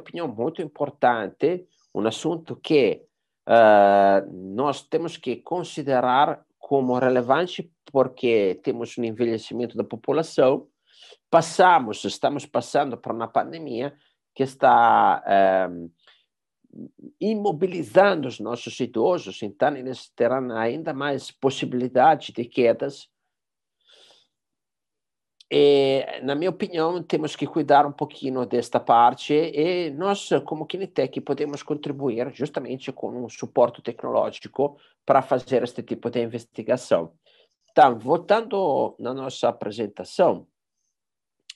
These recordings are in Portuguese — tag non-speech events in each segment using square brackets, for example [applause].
opinião, muito importante, um assunto que uh, nós temos que considerar como relevante porque temos um envelhecimento da população, passamos, estamos passando por uma pandemia que está uh, imobilizando os nossos idosos, então eles terão ainda mais possibilidade de quedas e, na minha opinião, temos que cuidar um pouquinho desta parte e nós, como Kinetec, podemos contribuir justamente com um suporte tecnológico para fazer este tipo de investigação. Então, voltando na nossa apresentação,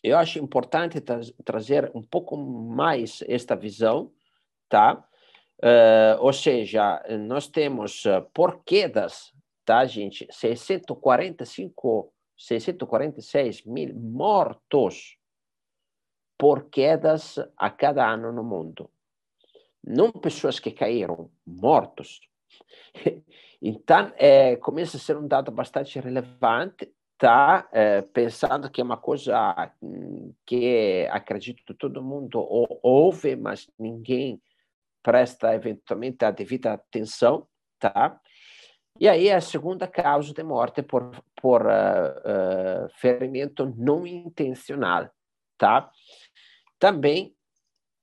eu acho importante tra trazer um pouco mais esta visão, tá? Uh, ou seja, nós temos uh, por quedas, tá, gente? 645 646 mil mortos por quedas a cada ano no mundo. Não pessoas que caíram, mortos. [laughs] Então, é, começa a ser um dado bastante relevante, tá? É, pensando que é uma coisa hum, que acredito todo mundo ouve, mas ninguém presta eventualmente a devida atenção, tá? E aí a segunda causa de morte por, por uh, uh, ferimento não intencional, tá? Também,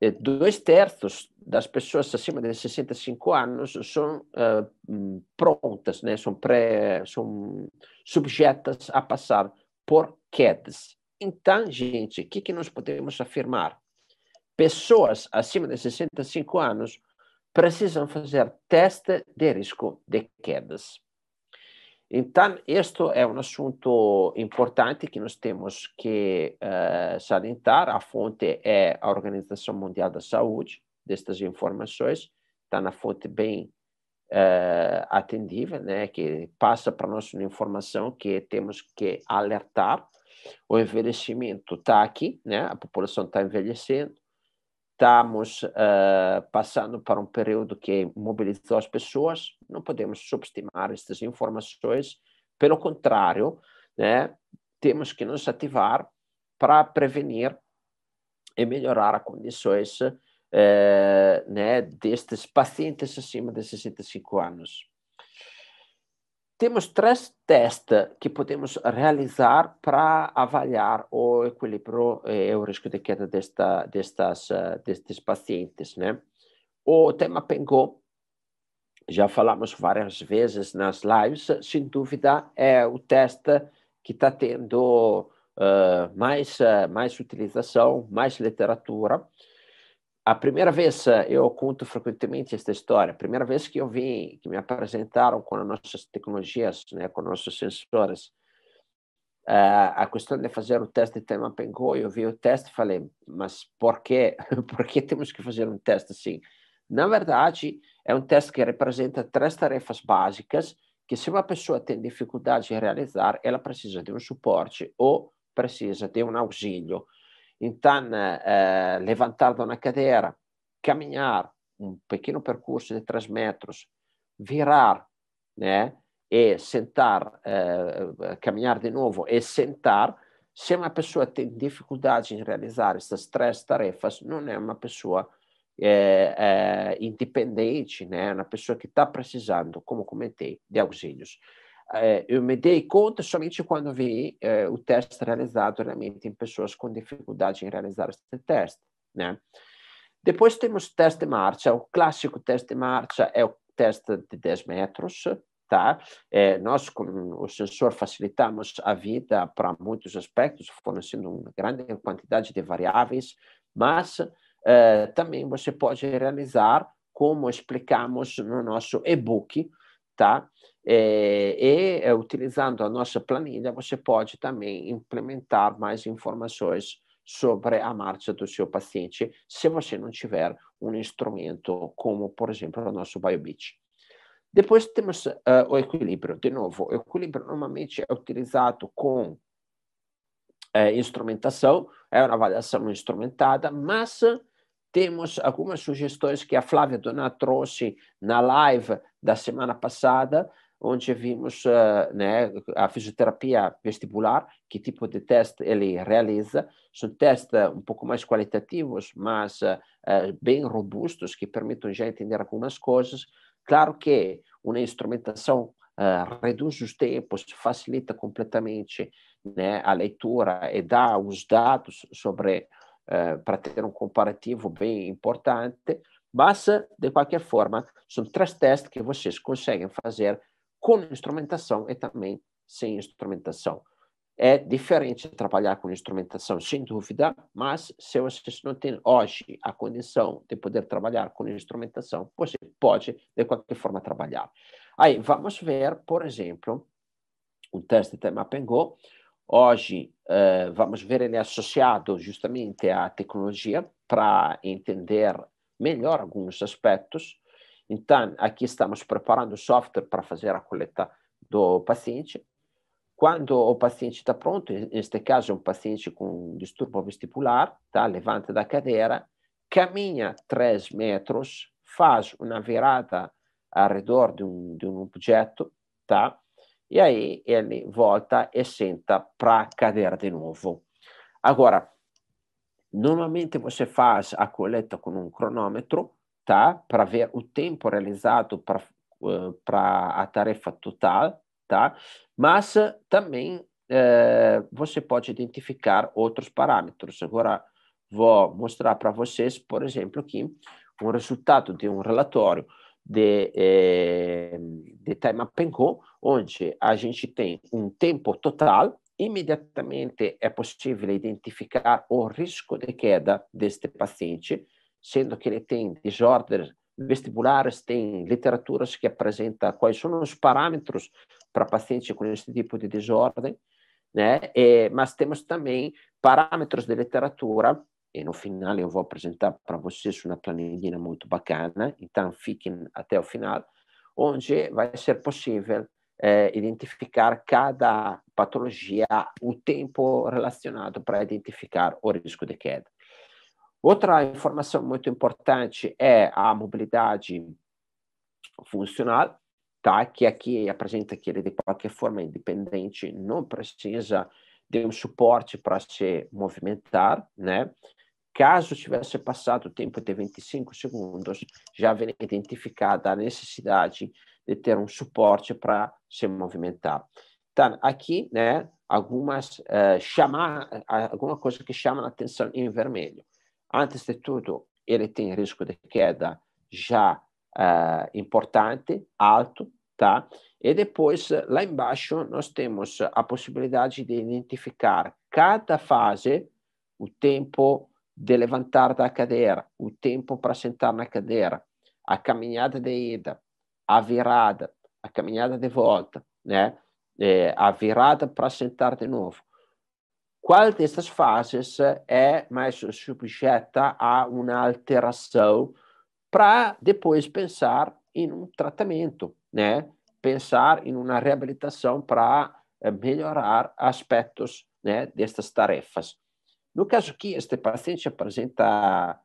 eh, dois terços das pessoas acima de 65 anos são uh, prontas, né? são, pré, são subjetas a passar por quedas. Então, gente, o que, que nós podemos afirmar? Pessoas acima de 65 anos precisam fazer teste de risco de quedas. Então, este é um assunto importante que nós temos que uh, salientar. A fonte é a Organização Mundial da Saúde, destas informações. Está na fonte bem uh, atendível, né, que passa para nós uma informação que temos que alertar. O envelhecimento está aqui, né, a população está envelhecendo estamos uh, passando para um período que mobilizou as pessoas, não podemos subestimar estas informações, pelo contrário, né, temos que nos ativar para prevenir e melhorar as condições uh, né, destes pacientes acima de 65 anos. Temos três testes que podemos realizar para avaliar o equilíbrio e o risco de queda desta, destas, eh, destes pacientes. Né? O tema Pengô, já falamos várias vezes nas lives, sem dúvida é o teste que está tendo uh, mais, uh, mais utilização, mais literatura, a primeira vez, eh, eu conto frequentemente esta história, a primeira vez que eu vi, que me apresentaram com as nossas tecnologias, né, com nossos sensores, uh, a questão de fazer o teste de tema eu vi o teste e falei, mas por quê? [laughs] por que temos que fazer um teste assim? Na verdade, é um teste que representa três tarefas básicas que se uma pessoa tem dificuldade em realizar, ela precisa de um suporte ou precisa de um auxílio então, eh, levantar da uma cadeira, caminhar um pequeno percurso de 3 metros, virar, né? E sentar, eh, caminhar de novo e sentar. Se uma pessoa tem dificuldade em realizar essas três tarefas, não é uma pessoa é, é, independente, né? uma pessoa que está precisando, como comentei, de auxílios. É, eu me dei conta somente quando vi é, o teste realizado realmente em pessoas com dificuldade em realizar este teste, né? Depois temos teste de marcha. O clássico teste de marcha é o teste de 10 metros, tá? É, nós, com o sensor, facilitamos a vida para muitos aspectos, fornecendo uma grande quantidade de variáveis, mas é, também você pode realizar, como explicamos no nosso e-book, tá? É, e é, utilizando a nossa planilha, você pode também implementar mais informações sobre a marcha do seu paciente, se você não tiver um instrumento como, por exemplo, o nosso BioBeat. Depois temos uh, o equilíbrio. De novo, o equilíbrio normalmente é utilizado com uh, instrumentação, é uma avaliação instrumentada, mas temos algumas sugestões que a Flávia Donato trouxe na live da semana passada, onde vimos uh, né, a fisioterapia vestibular, que tipo de teste ele realiza. São testes um pouco mais qualitativos, mas uh, bem robustos, que permitem já entender algumas coisas. Claro que uma instrumentação reduz os tempos, facilita completamente né, a leitura e dá os dados sobre para ter um comparativo bem importante, mas, de qualquer forma, são três testes que vocês conseguem fazer com instrumentação e também sem instrumentação. É diferente trabalhar com instrumentação, sem dúvida, mas se vocês não têm hoje a condição de poder trabalhar com instrumentação, você pode, de qualquer forma, trabalhar. Aí, vamos ver, por exemplo, o teste de Mapengo. Hoje, uh, vamos ver ele associado justamente à tecnologia para entender melhor alguns aspectos. Então, aqui estamos preparando o software para fazer a coleta do paciente. Quando o paciente está pronto, neste caso é um paciente com distúrbio vestibular, tá? levanta da cadeira, caminha 3 metros, faz uma virada ao redor de um, de um objeto, tá? E aí ele volta e senta para a de novo. Agora, normalmente você faz a coleta com um cronômetro, tá? Para ver o tempo realizado para uh, para a tarefa total, tá? Mas também uh, você pode identificar outros parâmetros. Agora vou mostrar para vocês, por exemplo, aqui um resultado de um relatório de, eh, de Time Up Go, onde a gente tem um tempo total imediatamente é possível identificar o risco de queda deste paciente, sendo que ele tem desordens vestibulares, tem literaturas que apresentam quais são os parâmetros para pacientes com esse tipo de desordem, né? E, mas temos também parâmetros de literatura, e no final eu vou apresentar para vocês uma planilha muito bacana, então fiquem até o final, onde vai ser possível é, identificar cada patologia, o tempo relacionado para identificar o risco de queda. Outra informação muito importante é a mobilidade funcional, tá? que aqui apresenta que ele, de qualquer forma, independente, não precisa de um suporte para se movimentar, né? Caso tivesse passado o tempo de 25 segundos, já vem identificada a necessidade de ter um suporte para se movimentar. Então, aqui, né, algumas uh, chamar alguma coisa que chama a atenção em vermelho. Antes de tudo, ele tem risco de queda já uh, importante, alto, tá? E depois, lá embaixo, nós temos a possibilidade de identificar cada fase, o tempo de levantar da cadeira, o tempo para sentar na cadeira, a caminhada de ida, a virada, a caminhada de volta, né? É, a virada para sentar de novo. Qual dessas fases é mais subjeta a uma alteração para depois pensar em um tratamento, né? Pensar em uma reabilitação para é, melhorar aspectos né, destas tarefas. No caso aqui, este paciente apresenta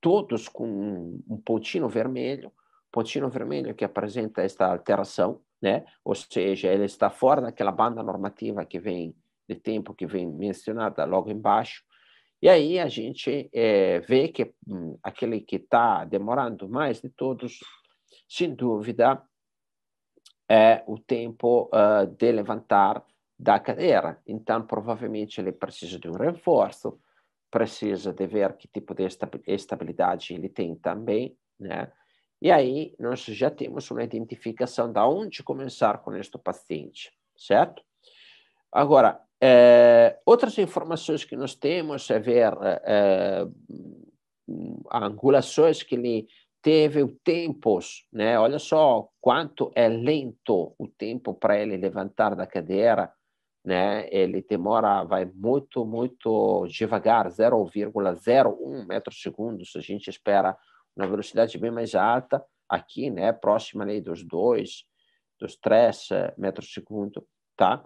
todos com um pontinho vermelho, pontinho vermelho que apresenta esta alteração, né? Ou seja, ele está fora daquela banda normativa que vem de tempo que vem mencionada logo embaixo. E aí a gente é, vê que hum, aquele que está demorando mais de todos, sem dúvida, é o tempo uh, de levantar da cadeira. Então, provavelmente, ele precisa de um reforço, precisa de ver que tipo de estabilidade ele tem também, né? E aí nós já temos uma identificação de onde começar com este paciente, certo? Agora, é, outras informações que nós temos é ver é, angulações que ele teve o tempos, né? Olha só quanto é lento o tempo para ele levantar da cadeira, né? Ele demora, vai muito, muito devagar, 0,01 metros segundos. A gente espera na velocidade bem mais alta, aqui, né, próxima ali dos 2, dos 3 eh, metros segundo, tá?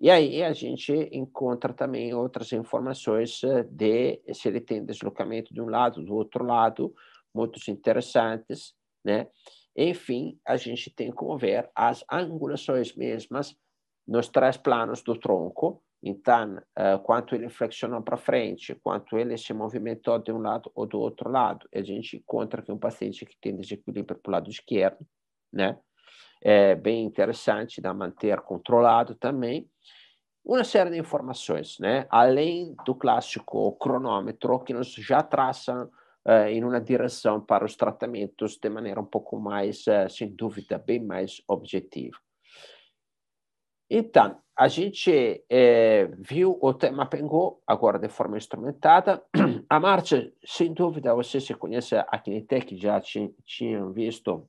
E aí a gente encontra também outras informações eh, de se ele tem deslocamento de um lado, do outro lado, muito interessantes, né? Enfim, a gente tem como ver as angulações mesmas nos três planos do tronco. Então, uh, quanto ele flexionou para frente, quanto ele se movimentou de um lado ou do outro lado, a gente encontra que um paciente que tem desequilíbrio para o lado esquerdo, né? É bem interessante de manter controlado também. Uma série de informações, né? Além do clássico cronômetro, que nos já traçam uh, em uma direção para os tratamentos de maneira um pouco mais, uh, sem dúvida, bem mais objetiva. Então, a gente eh, viu o tema Pengô agora de forma instrumentada. [clears throat] A marcha, sem dúvida, você se conhece a Kinetec, já tinham visto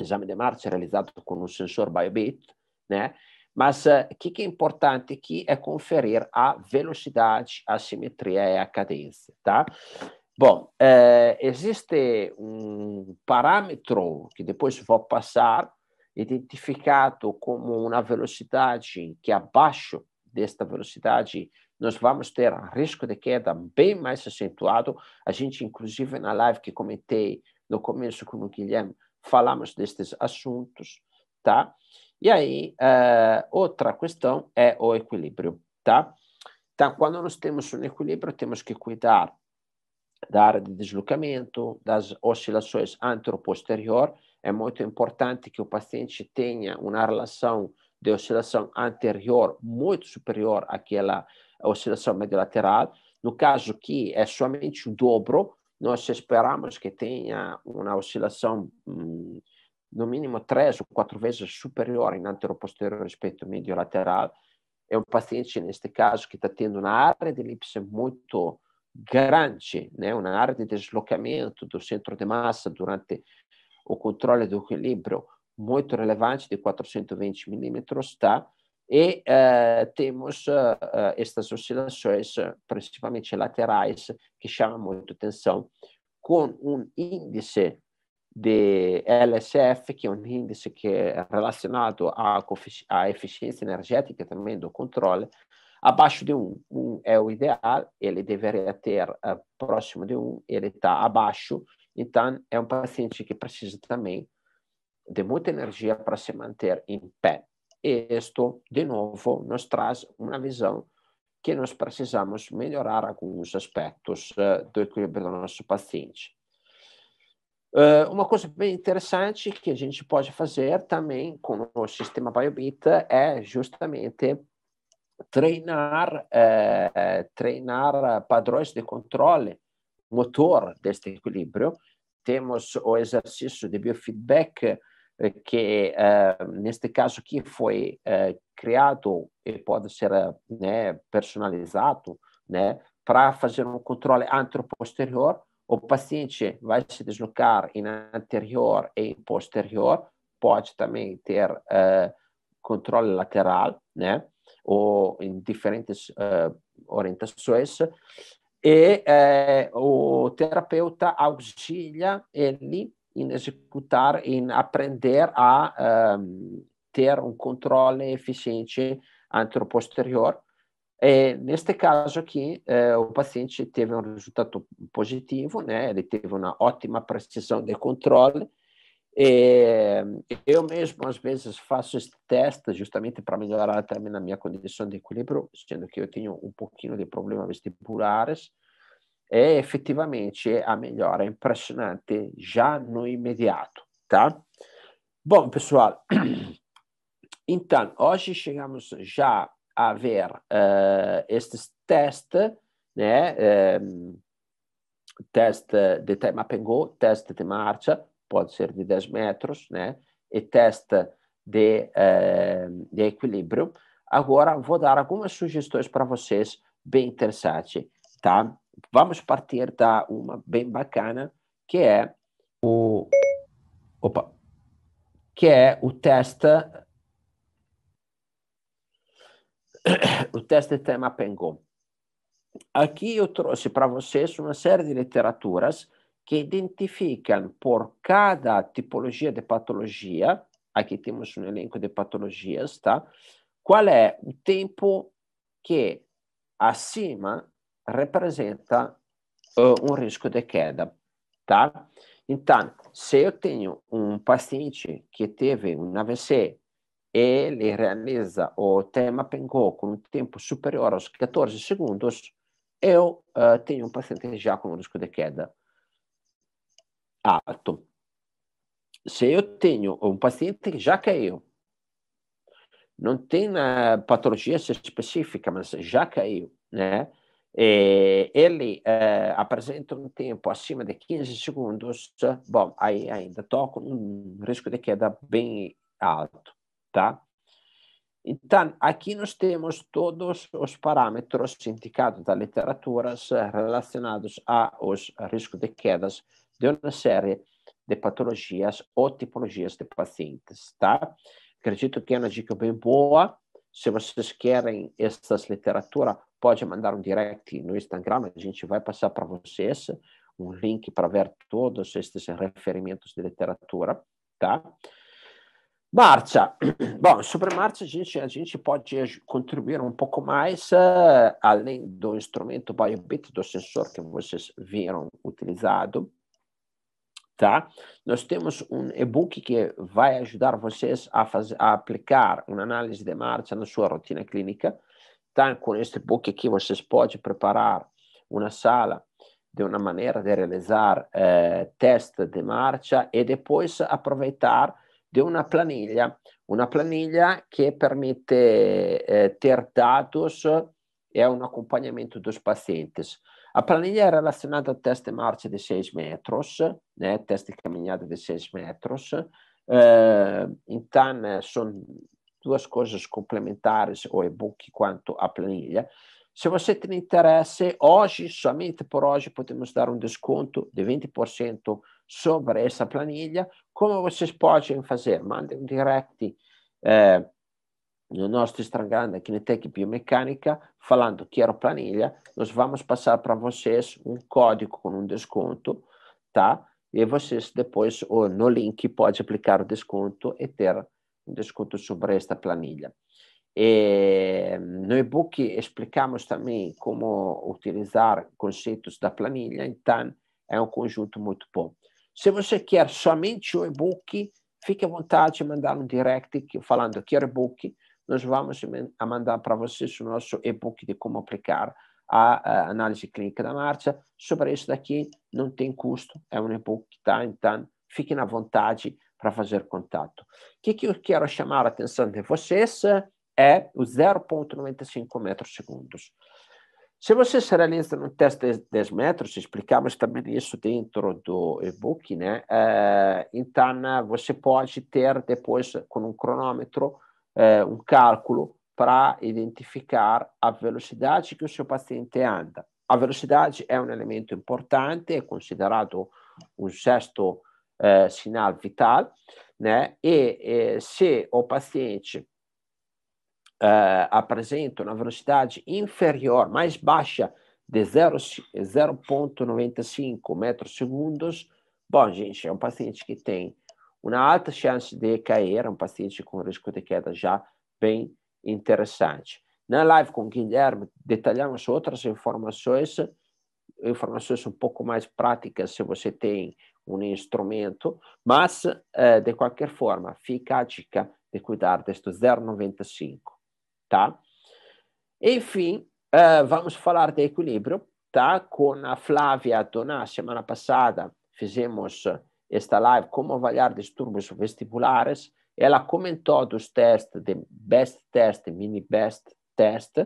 exame de marcha realizado com um sensor BioBit, né? Mas o uh, que, que é importante aqui é conferir a velocidade, a simetria e a cadência, tá? Bom, eh, existe um parâmetro que depois vou passar, identificado como uma velocidade que abaixo desta velocidade nós vamos ter risco de queda bem mais acentuado. A gente, inclusive, na live que comentei no começo com o Guilherme, falamos destes assuntos, tá? E aí, uh, outra questão é o equilíbrio, tá? Então, quando nós temos um equilíbrio, temos que cuidar da área de deslocamento, das oscilações antero-posterior. É muito importante que o paciente tenha uma relação de oscilação anterior muito superior àquela oscilação mediolateral. No caso que é somente o dobro, nós esperamos que tenha uma oscilação hum, no mínimo três ou quatro vezes superior em antero-posterior respeito ao mediolateral. É um paciente, neste caso, que está tendo uma área de elipse muito grande, né, uma área de deslocamento do centro de massa durante o controle do equilíbrio muito relevante, de 420 milímetros, tá? E uh, temos uh, estas oscilações, principalmente laterais, que chamam muito atenção, com um índice de LSF, que é um índice que é relacionado à, à eficiência energética também do controle, Abaixo de 1, um, 1 um é o ideal, ele deveria ter uh, próximo de 1, um, ele está abaixo, então é um paciente que precisa também de muita energia para se manter em pé. E isto, de novo, nos traz uma visão que nós precisamos melhorar alguns aspectos uh, do equilíbrio do nosso paciente. Uh, uma coisa bem interessante que a gente pode fazer também com o sistema BioBita é justamente treinar, eh, treinar padrões de controle motor deste equilíbrio. Temos o exercício de biofeedback eh, que, eh, neste caso aqui, foi eh, criado e pode ser né, personalizado né, para fazer um controle anteroposterior. O paciente vai se deslocar em anterior e posterior, pode também ter uh, controle lateral, né? ou em diferentes uh, orientações, e eh, o terapeuta auxilia ele em executar, em aprender a um, ter um controle eficiente anteroposterior. E, neste caso aqui, eh, o paciente teve um resultado positivo, né? ele teve uma ótima precisão de controle, é, eu mesmo, às vezes, faço esse teste justamente para melhorar também a minha condição de equilíbrio, sendo que eu tenho um pouquinho de problemas vestibulares. E, efetivamente, a melhora é impressionante já no imediato, tá? Bom, pessoal, [clears throat] então, hoje chegamos já a ver uh, estes testes, né? Um, teste de tema Pengô, teste de marcha, pode ser de 10 metros, né? E testa de, eh, de equilíbrio. Agora, vou dar algumas sugestões para vocês bem interessantes, tá? Vamos partir da uma bem bacana, que é o... Opa! Que é o teste... [coughs] o teste tema Pengon. Aqui eu trouxe para vocês uma série de literaturas que identificam por cada tipologia de patologia, aqui temos um elenco de patologias, tá? Qual é o tempo que acima representa uh, um risco de queda, tá? Então, se eu tenho um paciente que teve um AVC ele realiza o tema PENGO com um tempo superior aos 14 segundos, eu uh, tenho um paciente já com risco de queda alto. Se eu tenho um paciente que já caiu, não tem uh, patologia específica, mas já caiu, né? E ele uh, apresenta um tempo acima de 15 segundos, bom, aí ainda com um risco de queda bem alto, tá? Então, aqui nós temos todos os parâmetros indicados da literatura relacionados aos riscos de quedas de uma série de patologias ou tipologias de pacientes, tá? Acredito que é uma dica bem boa. Se vocês querem essas literatura, pode mandar um direct no Instagram, a gente vai passar para vocês um link para ver todos estes referimentos de literatura, tá? Marcha. [clears throat] Bom, sobre marcha, a gente, a gente pode contribuir um pouco mais, uh, além do instrumento BioBit, do sensor que vocês viram utilizado, tá? Nós temos um e-book que vai ajudar vocês a, fazer, a aplicar uma análise de marcha na sua rotina clínica. Tá? Com este e-book aqui, vocês podem preparar uma sala de uma maneira de realizar eh, teste de marcha e depois aproveitar de uma planilha, uma planilha que permite eh, ter dados e um acompanhamento dos pacientes. A planilha é relacionada ao teste de marcha de 6 metros, né, teste de caminhada de 6 metros. Uh, então, são duas coisas complementares, o e-book quanto a planilha. Se você tem interesse, hoje, somente por hoje, podemos dar um desconto de 20% sobre essa planilha. Como vocês podem fazer? Mandem um direct eh, no nosso Instagram da Kinetec Biomecânica, falando que era planilha. Nós vamos passar para vocês um código com um desconto, tá? E vocês depois, ou no link, pode aplicar o desconto e ter um desconto sobre esta planilha. E no e-book explicamos também como utilizar conceitos da planilha, então é um conjunto muito bom. Se você quer somente o e-book, fique à vontade de mandar um direct falando que é e-book, nós vamos a mandar para vocês o nosso e-book de como aplicar a, a, análise clínica da marcha. Sobre isso daqui não tem custo, é um e-book, tá? Então, fiquem à vontade para fazer contato. O que, que eu quero chamar a atenção de vocês é o 0,95 metros segundos. Se você se realiza no teste de 10 metros, explicamos também isso dentro do e-book, né? É, então, você pode ter depois, com um cronômetro, é, um cálculo para identificar a velocidade que o seu paciente anda. A velocidade é um elemento importante, é considerado um gesto eh, sinal vital, né? E eh, se o paciente eh, apresenta uma velocidade inferior, mais baixa de 0,95 metros segundos, bom, gente, é um paciente que tem uma alta chance de cair, um paciente com risco de queda já bem interessante. Na live com o Guilherme, detalhamos outras informações, informações um pouco mais práticas se você tem um instrumento, mas, eh, de qualquer forma, fica a dica de cuidar deste 0,95, tá? Enfim, eh, vamos falar de equilíbrio, tá? Com a Flávia Donà, semana passada, fizemos esta live, como avaliar distúrbios vestibulares, ela comentou dos testes de Best Test Mini Best Test,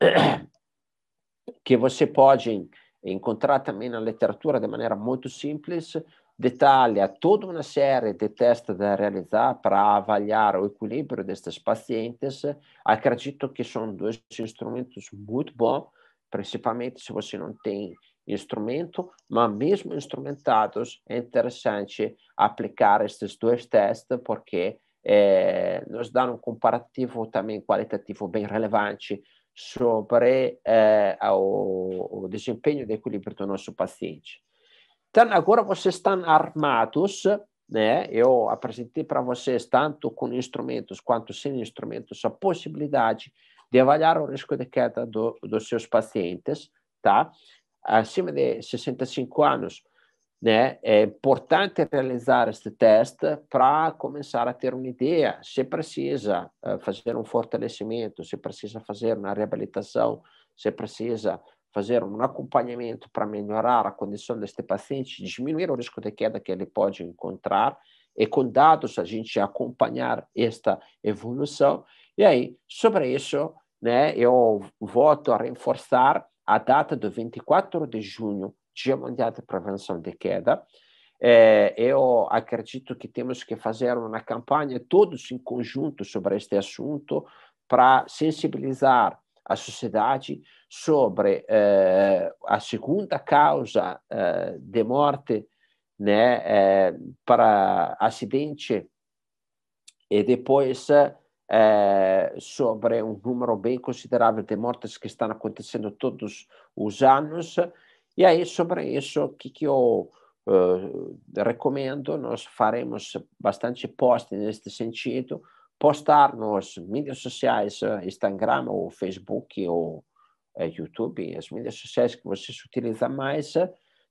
[clears throat] que você pode encontrar também na literatura de maneira muito simples, detalha toda uma série de testes a realizar para avaliar o equilíbrio destes pacientes. Acredito que são dois instrumentos muito bons, principalmente se você não tem instrumento, mas mesmo instrumentados, é interessante aplicar estes dois testes, porque é, nos dão um comparativo também qualitativo bem relevante sobre é, o, o, desempenho de equilíbrio do nosso paciente. Então, agora vocês estão armados, né? Eu apresentei para vocês, tanto com instrumentos quanto sem instrumentos, a possibilidade de avaliar o risco de queda do, dos seus pacientes, tá? Acima de 65 anos, né, é importante realizar este teste para começar a ter uma ideia se precisa uh, fazer um fortalecimento, se precisa fazer uma reabilitação, se precisa fazer um acompanhamento para melhorar a condição deste paciente, diminuir o risco de queda que ele pode encontrar, e com dados a gente acompanhar esta evolução. E aí, sobre isso, né, eu volto a reforçar a data do 24 de junho Dia Mundial de Prevenção de Queda. É, eu acredito que temos que fazer uma campanha todos em conjunto sobre este assunto para sensibilizar a sociedade sobre é, a segunda causa é, de morte né, é, para acidente e depois é, sobre um número bem considerável de mortes que estão acontecendo todos os anos e aí, sobre isso, o que, que eu uh, recomendo? Nós faremos bastante post neste sentido, postar nos mídias sociais, Instagram ou Facebook ou uh, YouTube, as mídias sociais que vocês utilizam mais,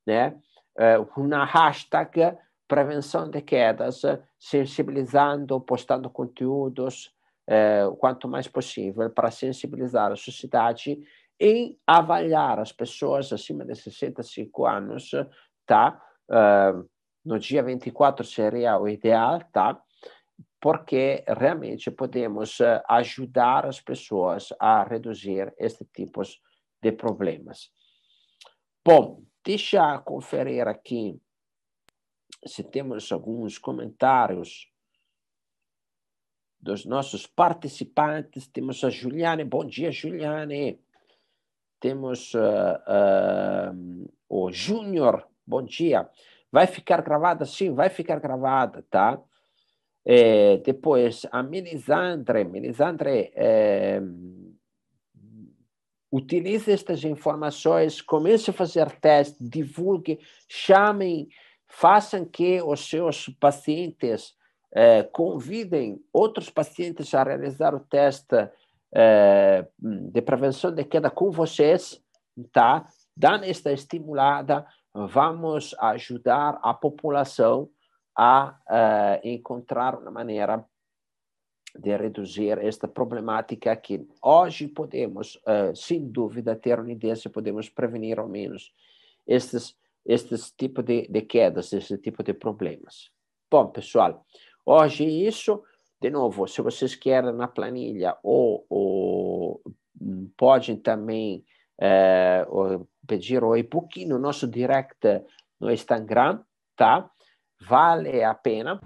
né? Uh, uma hashtag prevenção de quedas, sensibilizando, postando conteúdos, quanto mais possível, para sensibilizar a sociedade em avaliar as pessoas acima de 65 anos, tá? Uh, no dia 24 seria o ideal, tá? Porque realmente podemos ah, ajudar as pessoas a reduzir este tipo de problemas. Bom, deixa eu conferir aqui se temos alguns comentários dos nossos participantes. Temos a Juliane. Bom dia, Juliane temos uh, uh, o Júnior, bom dia. Vai ficar gravada? Sim, vai ficar gravada, tá? É, depois, a Melisandre. Melisandre, é, utilize estas informações, comece a fazer teste, divulgue, chamem, façam que os seus pacientes é, convidem outros pacientes a realizar o teste é, de prevenção de queda com vocês, tá? Dando esta estimulada, vamos ajudar a população a uh, encontrar uma maneira de reduzir esta problemática que hoje podemos, uh, sem dúvida, ter uma ideia se podemos prevenir ao menos estes, estes tipos de, de quedas, esse tipo de problemas. Bom, pessoal, hoje isso. De novo, se vocês querem na planilha ou, ou podem também é, pedir o e-book no nosso direct no Instagram, tá? Vale a pena.